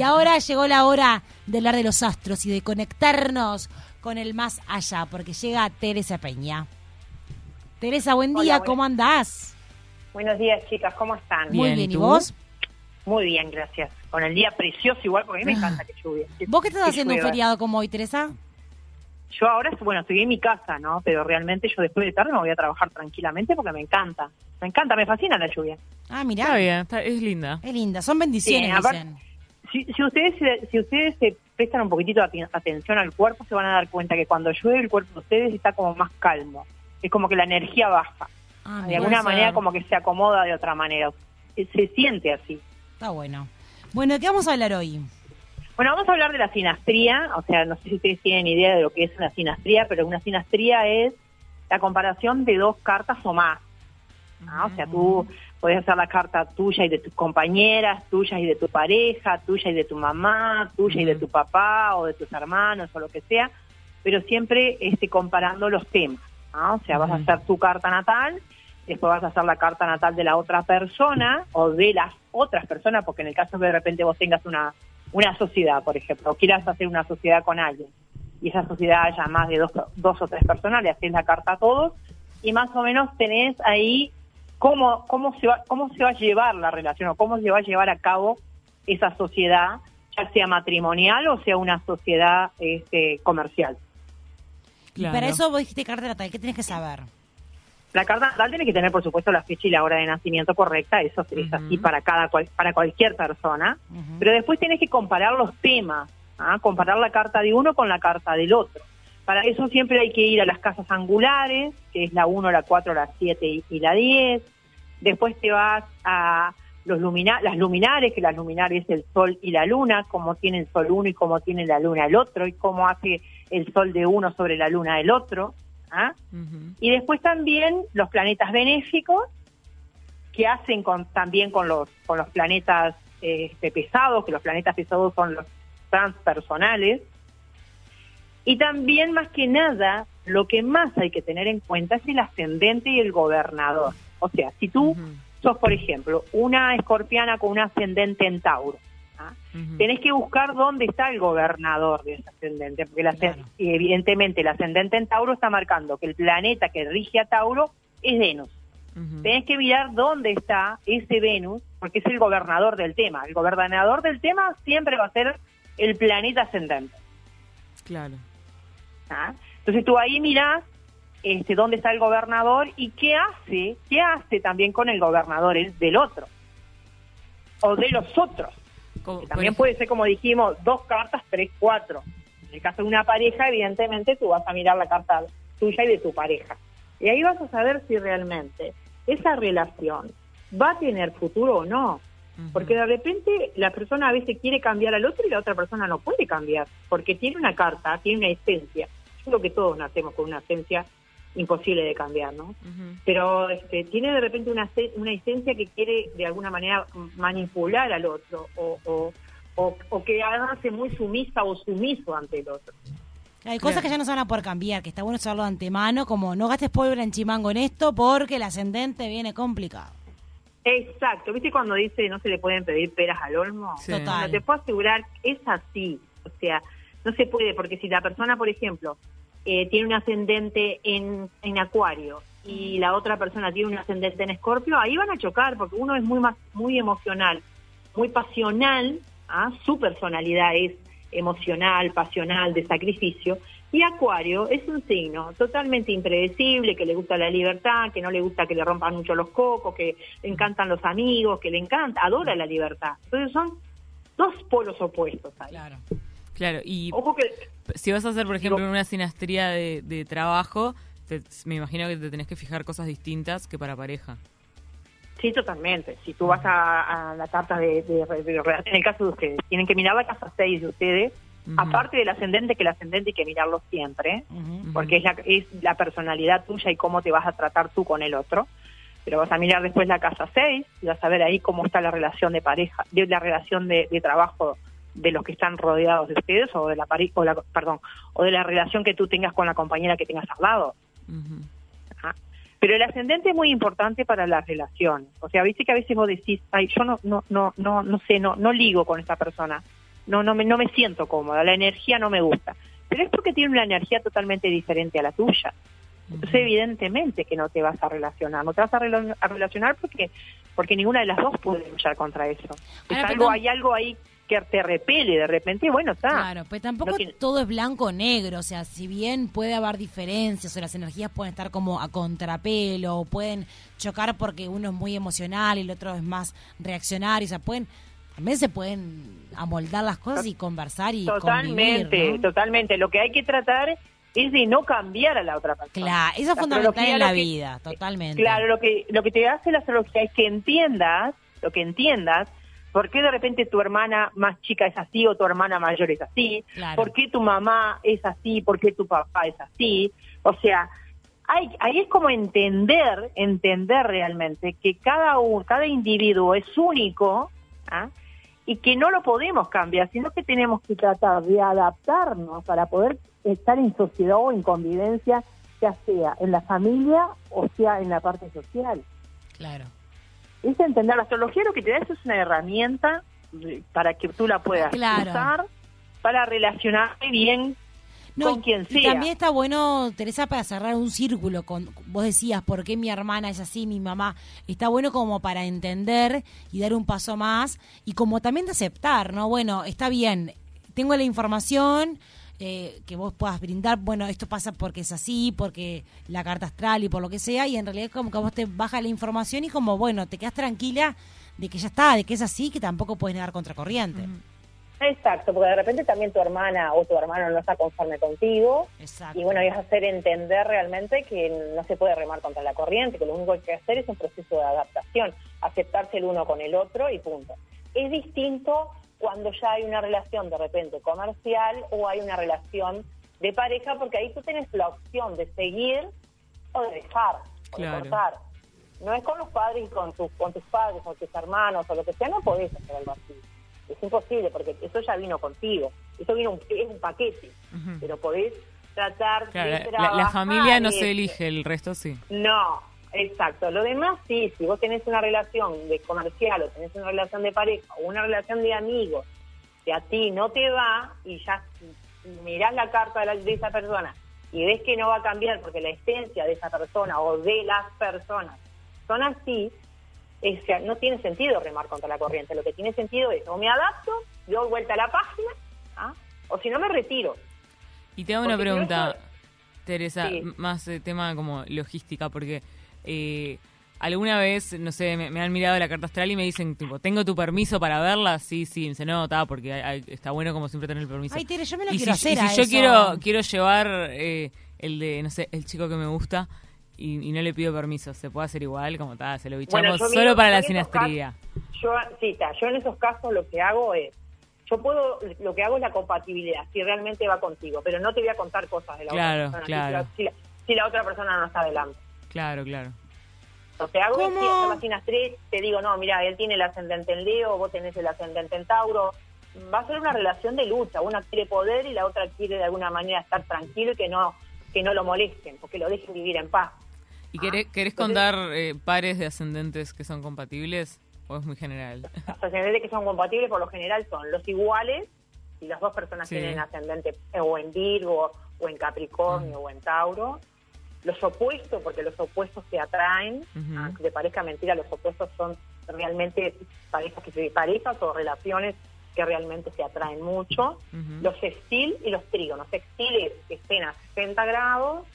Y ahora llegó la hora de hablar de los astros y de conectarnos con el más allá, porque llega Teresa Peña. Teresa, buen día, Hola, ¿cómo andás? Buenos días, chicas, ¿cómo están? Muy Bien, bien, ¿y vos? Muy bien, gracias. Con el día precioso igual, porque a mí me encanta que lluvia. que- ¿Vos qué estás que haciendo un feriado como hoy, Teresa? Yo ahora, bueno, estoy en mi casa, ¿no? Pero realmente yo después de tarde me voy a trabajar tranquilamente porque me encanta. Me encanta, me fascina la lluvia. Ah, mirá. Está bien, está- es linda. Es linda, son bendiciones, Sí, aparte- dicen. Si, si ustedes se- si ustedes se prestan un poquitito de atención al cuerpo, se van a dar cuenta que cuando llueve el cuerpo de ustedes está como más calmo. Es como que la energía baja. Ah, De alguna manera como que se acomoda de otra manera. Se- Se siente así. está bueno. Bueno, ¿de qué vamos a hablar hoy? Bueno, vamos a hablar de la sinastría, o sea, no sé si ustedes tienen idea de lo que es una sinastría, pero una sinastría es la comparación de dos cartas o más. ¿ah? O sea, tú puedes hacer la carta tuya y de tus compañeras, tuya y de tu pareja, tuya y de tu mamá, tuya y de tu papá o de tus hermanos o lo que sea, pero siempre este, comparando los temas. ¿ah? O sea, vas a hacer tu carta natal, después vas a hacer la carta natal de la otra persona o de las otras personas, porque en el caso que de repente vos tengas una, una sociedad, por ejemplo, o quieras hacer una sociedad con alguien, y esa sociedad haya más de dos, dos o tres personas, le haces la carta a todos, y más o menos tenés ahí cómo, cómo, se va, cómo se va a llevar la relación o cómo se va a llevar a cabo esa sociedad, ya sea matrimonial o sea una sociedad este, comercial. Y para eso vos dijiste carta natal, ¿qué tenés que saber? La carta natal tiene que tener, por supuesto, la fecha y la hora de nacimiento correcta, eso es Ujú. así para cada cual, para cualquier persona. Pero después tienes que comparar los temas, ¿ah? comparar la carta de uno con la carta del otro. Para eso siempre hay que ir a las casas angulares, que es la 1, la 4, la 7 y, la 10. Después te vas a los lumina las luminares, que las luminares es el sol y la luna, cómo tiene el sol uno y cómo tiene la luna el otro, y cómo hace el sol de uno sobre la luna del otro. ¿ah? Y después también los planetas benéficos, que hacen con, también con los, con los planetas este, pesados, que los planetas pesados son los transpersonales. Y también, más que nada, lo que más hay que tener en cuenta es el ascendente y el gobernador. O sea, si tú sos, por ejemplo, una escorpiana con un ascendente en Tauro, ¿ah? Tenés que buscar dónde está el gobernador de ese ascendente, porque el ascend- Claro. y evidentemente el ascendente en Tauro está marcando que el planeta que rige a Tauro es Venus. Ujú. Tenés que mirar dónde está ese Venus, porque es el gobernador del tema. El gobernador del tema siempre va a ser el planeta ascendente. Claro. ¿Ah? Entonces tú ahí mirás este, dónde está el gobernador y qué hace, qué hace también con el gobernador el- del otro, o de los otros. Que también puede ser, como dijimos, dos cartas, tres, cuatro. En el caso de una pareja, evidentemente, tú vas a mirar la carta tuya y de tu pareja. Y ahí vas a saber si realmente esa relación va a tener futuro o no. Porque de repente la persona a veces quiere cambiar al otro y la otra persona no puede cambiar. Porque tiene una carta, tiene una esencia. Yo creo que todos nacemos con una esencia imposible de cambiar, ¿no? Pero este, tiene de repente una, una esencia que quiere de alguna manera manipular al otro o, o, o, o que hace muy sumisa o sumiso ante el otro. Hay cosas Claro. que ya no se van a poder cambiar, que está bueno saberlo de antemano, como no gastes pólvora en chimango en esto porque el ascendente viene complicado. Exacto, ¿viste cuando dice no se le pueden pedir peras al olmo? Sí. Total. Bueno, te puedo asegurar es así, o sea, no se puede, porque si la persona, por ejemplo, eh, tiene un ascendente en, en acuario y la otra persona tiene un ascendente en escorpio, ahí van a chocar, porque uno es muy, muy emocional, muy pasional, ¿ah? su personalidad es emocional, pasional, de sacrificio, y Acuario es un signo totalmente impredecible, que le gusta la libertad, que no le gusta que le rompan mucho los cocos, que le encantan los amigos, que le encanta, adora la libertad. Entonces son dos polos opuestos ahí. Claro. Claro, y Ojo que si vas a hacer, por ejemplo, Digo- una sinastría de, de trabajo, te- me imagino que te tenés que fijar cosas distintas que para pareja. sí, totalmente. Si tú vas a, a la carta de, de, de- en el caso de ustedes, tienen que mirar la casa 6 de ustedes, aparte del ascendente, que el ascendente hay que mirarlo siempre, porque es la, es la personalidad tuya y cómo te vas a tratar tú con el otro. Pero vas a mirar después la casa 6 y vas a ver ahí cómo está la relación de pareja, de la relación de, de trabajo de los que están rodeados de ustedes o de la o la perdón, o de la relación que tú tengas con la compañera que tengas al lado. Ajá. Pero el ascendente es muy importante para las relaciones. O sea, viste que a veces vos decís, ay, yo no, no, no, no, no sé, no, no ligo con esta persona. no, no, me, no me siento cómoda, la energía no me gusta. Pero es porque tiene una energía totalmente diferente a la tuya. Entonces, evidentemente que no te vas a relacionar, no te vas a, a relacionar porque porque ninguna de las dos puede luchar contra eso. Es algo, hay algo ahí que te repele de repente, bueno, está. Claro, pero tampoco todo es blanco o negro, o sea, si bien puede haber diferencias o las energías pueden estar como a contrapelo, o pueden chocar porque uno es muy emocional y el otro es más reaccionario, o sea, pueden también se pueden amoldar las cosas y conversar y totalmente, totalmente. Lo que hay que tratar es de no cambiar a la otra persona. Claro, eso es fundamental en la vida, totalmente. Claro, lo que lo que te hace la astrología es que entiendas, lo que entiendas ¿Por qué de repente tu hermana más chica es así o tu hermana mayor es así? ¿Por qué tu mamá es así? ¿Por qué tu papá es así? O sea, hay, ahí es como entender, entender realmente que cada uno, cada individuo es único ¿ah? y que no lo podemos cambiar, sino que tenemos que tratar de adaptarnos para poder estar en sociedad o en convivencia, ya sea en la familia o sea en la parte social. Claro es entender la astrología lo que te da eso es una herramienta para que tú la puedas usar para relacionarte bien con quien sea. Y también está bueno, Teresa, para cerrar un círculo con, vos decías, ¿por qué mi hermana es así, mi mamá? Está bueno como para entender y dar un paso más y como también de aceptar, ¿no? Bueno, está bien, tengo la información, eh, que vos puedas brindar, bueno, esto pasa porque es así, porque la carta astral y por lo que sea, y en realidad como que vos te baja la información y como, bueno, te quedas tranquila de que ya está, de que es así, que tampoco puedes negar contracorriente. Exacto, porque de repente también tu hermana o tu hermano no está conforme contigo. Y bueno, es hacer entender realmente que no se puede remar contra la corriente, que lo único que hay que hacer es un proceso de adaptación, aceptarse el uno con el otro y punto. Es distinto cuando ya hay una relación de repente comercial o hay una relación de pareja, porque ahí tú tienes la opción de seguir o de dejar, o de cortar. No es con los padres y con tus, con tus padres o tus hermanos o lo que sea, no podés hacer algo así. Es imposible porque eso ya vino contigo. Eso vino un, es un paquete, pero podés tratar de la, la, familia no se elige, el resto sí. No, Exacto. Lo demás, sí, si vos tenés una relación de comercial o tenés una relación de pareja o una relación de amigos que a ti no te va y ya mirás la carta de, esa persona y ves que no va a cambiar porque la esencia de esa persona o de las personas son así, es, no tiene sentido remar contra la corriente. Lo que tiene sentido es o me adapto, doy vuelta a la página, ¿ah? o si no me retiro. Y te hago una pregunta, Teresa, más eh, tema como logística, porque eh, alguna vez, no sé, me, han mirado la carta astral y me dicen, tipo, ¿tengo tu permiso para verla? Sí, sí, me dice, no, está, porque está bueno como siempre tener el permiso. Ay, Tere, yo me lo quiero hacer y si yo quiero, quiero llevar eh, el de, no sé, el chico que me gusta y, no le pido permiso, ¿se puede hacer igual? Como está, se lo bichamos solo para la sinastría. Yo, sí, está, yo en esos casos lo que hago es, yo puedo, lo que hago es la compatibilidad, si realmente va contigo, pero no te voy a contar cosas de la otra persona. Claro. Si, si la otra persona no está adelante. Claro, claro. O sea, hago ¿Cómo? es te digo, no, mira, él tiene el ascendente en Leo, vos tenés el ascendente en Tauro. Va a ser una relación de lucha. Una quiere poder y la otra quiere de alguna manera estar tranquilo y que no, que no lo molesten, porque lo dejen vivir en paz. ¿Y querés, querés contar eh, pares de ascendentes que son compatibles o es muy general? Los ascendentes que son compatibles por lo general son los iguales, y las dos personas tienen ascendente o en Virgo o en Capricornio o en Tauro, los opuestos, porque los opuestos se atraen, aunque te parezca mentira, los opuestos son realmente parejas, que se, parejas o relaciones que realmente se atraen mucho. Los sextil y los trígonos. Sextil que estén a 60 grados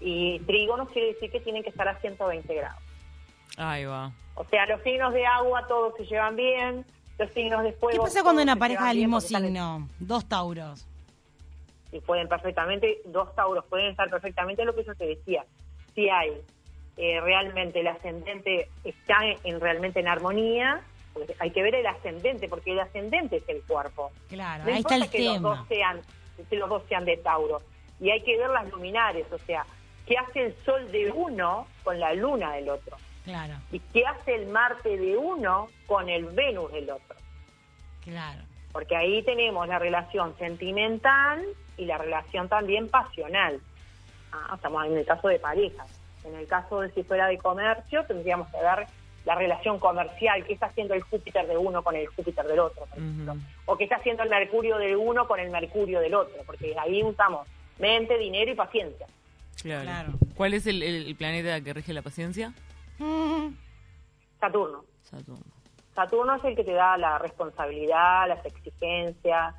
y trígonos quiere decir que tienen que estar a 120 grados. Ahí va. O sea, los signos de agua todos se llevan bien, los signos de fuego. ¿Qué pasa cuando una pareja del mismo signo? Dos tauros y pueden perfectamente, dos tauros pueden estar perfectamente lo que yo te decía. Si hay eh, realmente el ascendente está en, realmente en armonía, pues hay que ver el ascendente, porque el ascendente es el cuerpo. Claro, ahí está el que Los dos sean, que los dos sean de Tauro. Y hay que ver las luminares, o sea, qué hace el sol de uno con la luna del otro. Claro. Y qué hace el Marte de uno con el Venus del otro. Claro. Porque ahí tenemos la relación sentimental y la relación también pasional. Ah, estamos en el caso de parejas. En el caso de si fuera de comercio, tendríamos que ver la relación comercial, qué está haciendo el Júpiter de uno con el Júpiter del otro, por ejemplo, o qué está haciendo el Mercurio de uno con el Mercurio del otro, porque ahí usamos mente, dinero y paciencia. Claro. ¿Cuál es el, planeta que rige la paciencia? Saturno. Saturno. Saturno es el que te da la responsabilidad, las exigencias,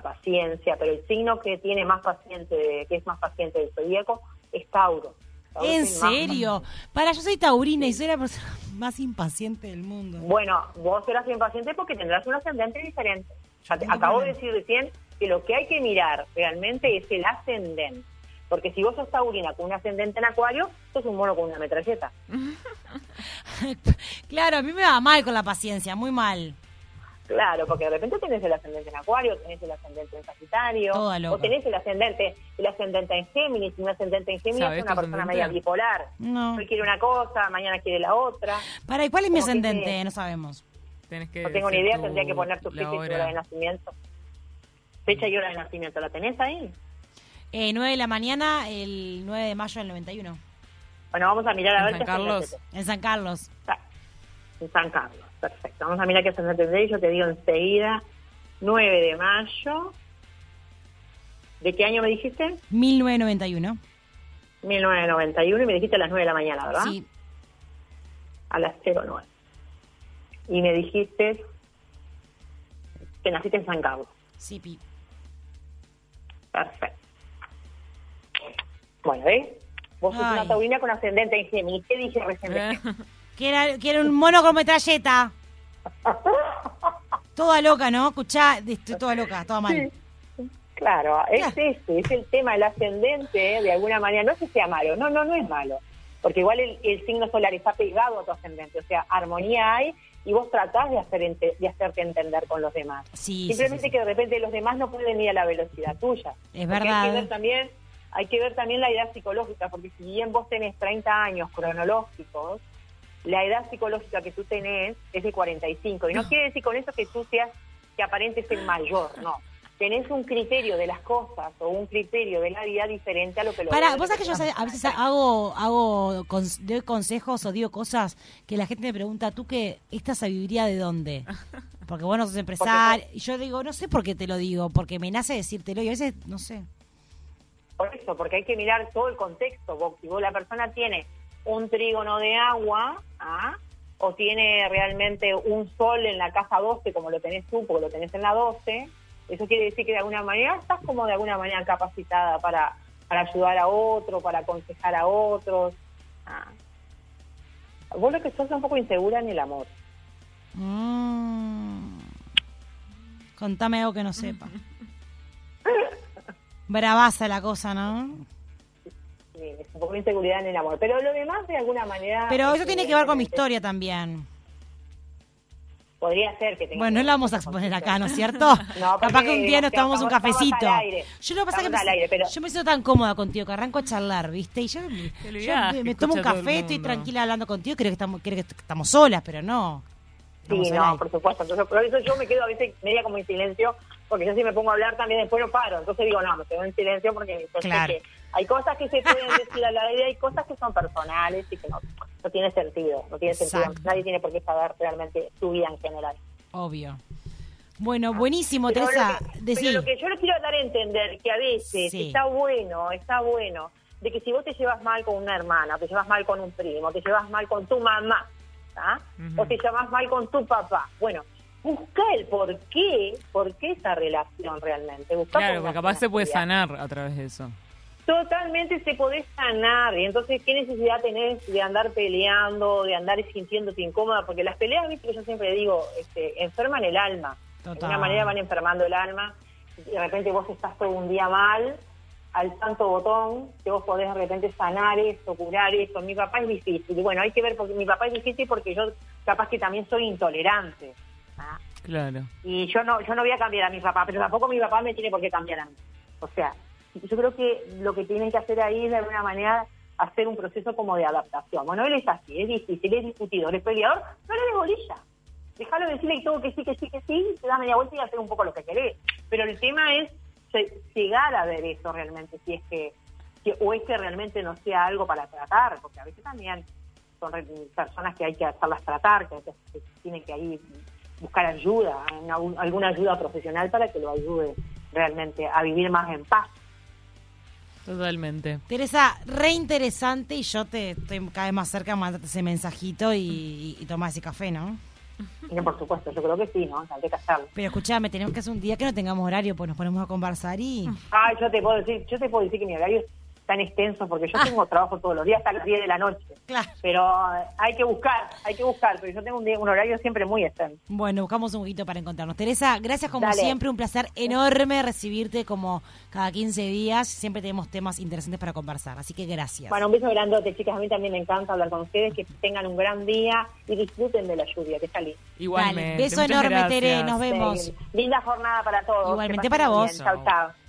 paciencia, pero el signo que tiene más paciente, que es más paciente del zodíaco, es Tauro. ¿En serio? Para, yo soy taurina y soy la persona más impaciente del mundo. Bueno, vos serás impaciente porque tendrás un ascendente diferente. Ya te, acabo de decir recién que lo que hay que mirar realmente es el ascendente. Porque si vos sos taurina con un ascendente en acuario, sos un mono con una metralleta. claro, a mí me va mal con la paciencia, muy mal. Claro, porque de repente tenés el ascendente en Acuario, tenés el ascendente en Sagitario, o tenés el ascendente, el ascendente en Géminis, y un ascendente en Géminis es una persona media bipolar. No. Hoy quiere una cosa, mañana quiere la otra. Para, ¿y cuál es mi ascendente? No sabemos. no tengo ni idea, tendría que poner tu fecha y hora de nacimiento. Fecha y hora de nacimiento, ¿la tenés ahí? Eh, 9 de la mañana, el 9 de mayo del 91. Bueno, vamos a mirar a ver San Carlos? En San Carlos. En San Carlos, perfecto. Vamos a mirar qué ascendente y yo te digo enseguida. 9 de mayo. ¿De qué año me dijiste? 1991. 1991 y me dijiste a las 9 de la mañana, ¿verdad? Sí. A las 09. Y me dijiste que naciste en San Carlos. Sí, Pi. Perfecto. Bueno, ¿ves? Vos sos una taurina con ascendente en Géminis. ¿Qué dije recién? que, era, que era un mono con metralleta. toda loca, ¿no? Escuchá, estoy toda loca, toda mal. Claro, es este, es el tema del ascendente, de alguna manera, no es que sea malo, no, no, no es malo, porque igual el, signo solar está pegado a tu ascendente, o sea, armonía hay y vos tratás de, hacer de hacerte entender con los demás. Simplemente que de repente los demás no pueden ir a la velocidad tuya. Es verdad. Hay que ver también hay que ver también la edad psicológica, porque si bien vos tenés 30 años cronológicos, la edad psicológica que tú tenés es de 45. Y no quiere decir con eso que tú seas, que aparentes ser mayor, no. Tenés un criterio de las cosas o un criterio de la vida diferente a lo que lo Para, vos sabés que yo a veces hago, hago doy consejos o digo cosas que la gente me pregunta, ¿tú qué? ¿Esta sabiduría de dónde? Porque vos no sos empresario. Y yo digo, no sé por qué te lo digo, porque me nace decírtelo y a veces, no sé por eso, porque hay que mirar todo el contexto. si vos la persona tiene un trígono de agua, ¿ah? o tiene realmente un sol en la casa 12, como lo tenés tú, porque lo tenés en la 12, eso quiere decir que de alguna manera estás como de alguna manera capacitada para, para ayudar a otro, para aconsejar a otros. ¿ah? Vos lo que sos un poco insegura en el amor. Mm. Contame algo que no sepa. Bravaza la cosa, ¿no? Sí, es un poco de inseguridad en el amor. Pero lo demás, de alguna manera. Pero eso tiene que ver con mi historia también. Podría ser que tenga. Bueno, no la vamos a exponer acá, ¿no es cierto? no, Capaz que un día nos tomamos un cafecito. Yo lo que pasa es que me, yo me siento tan cómoda contigo que arranco a charlar, ¿viste? Y yo, me, tomo un café, estoy tranquila hablando contigo, creo que estamos, creo que estamos solas, pero no. Sí, no, por supuesto. Entonces, por eso yo me quedo a veces media como en silencio porque yo si me pongo a hablar también después no paro. Entonces digo, no, me quedo en silencio porque hay cosas que se pueden decir a la aire, hay cosas que son personales y que no, no tiene sentido, no tiene sentido. Nadie tiene por qué saber realmente su vida en general. Obvio. Bueno, ah. buenísimo, Teresa. Pero lo que yo le quiero dar a entender que a veces está bueno, está bueno, de que si vos te llevas mal con una hermana, o te llevas mal con un primo, te llevas mal con tu mamá, o te llevas mal con tu papá, bueno, busca el por qué, por qué esa relación realmente. claro, porque capaz se puede sanar a través de eso. Totalmente se puede sanar. Y entonces, ¿qué necesidad tenés de andar peleando, de andar sintiéndote incómoda? Porque las peleas, viste que yo siempre digo, este, enferman el alma. De alguna manera van enfermando el alma. Y de repente vos estás todo un día mal, al santo botón, que vos podés de repente sanar esto, curar esto. Mi papá es difícil. Y bueno, hay que ver, porque mi papá es difícil porque yo capaz que también soy intolerante. Claro. Y yo no, yo no voy a cambiar a mi papá, pero tampoco mi papá me tiene por qué cambiar a mí. O sea, yo creo que lo que tienen que hacer ahí es de alguna manera hacer un proceso como de adaptación. Bueno, él es así, es difícil, es discutidor, es peleador, no le des bolilla. Déjalo decirle todo que sí, que sí, que sí, te da media vuelta y hacer un poco lo que querés. Pero el tema es llegar a ver eso realmente, si es que, o es que realmente no sea algo para tratar, porque a veces también son personas que hay que hacerlas tratar, que, tienen que ahí buscar ayuda, alguna ayuda profesional para que lo ayude realmente a vivir más en paz. Totalmente. Teresa, re interesante y yo te estoy cada vez más cerca, mandarte ese mensajito y, y, tomar ese café, ¿no? por supuesto, yo creo que sí, ¿no? Hay que hacerlo. Pero escúchame, tenemos que hacer un día que no tengamos horario, pues nos ponemos a conversar y... Ay, yo te puedo decir, yo te puedo decir que mi horario tan extenso porque yo ah. tengo trabajo todos los días hasta las 10 de la noche. Claro. Pero eh, hay que buscar, hay que buscar, porque yo tengo un, un horario siempre muy extenso. Bueno, buscamos un poquito para encontrarnos. Teresa, gracias como siempre, un placer enorme recibirte como cada 15 días. Siempre tenemos temas interesantes para conversar, así que gracias. Bueno, un beso grandote, chicas. A mí también me encanta hablar con ustedes, que tengan un gran día y disfruten de la lluvia, que está lindo. Igualmente. beso enorme, Tere, nos vemos. linda jornada para todos. Igualmente para vos. Chao, chao.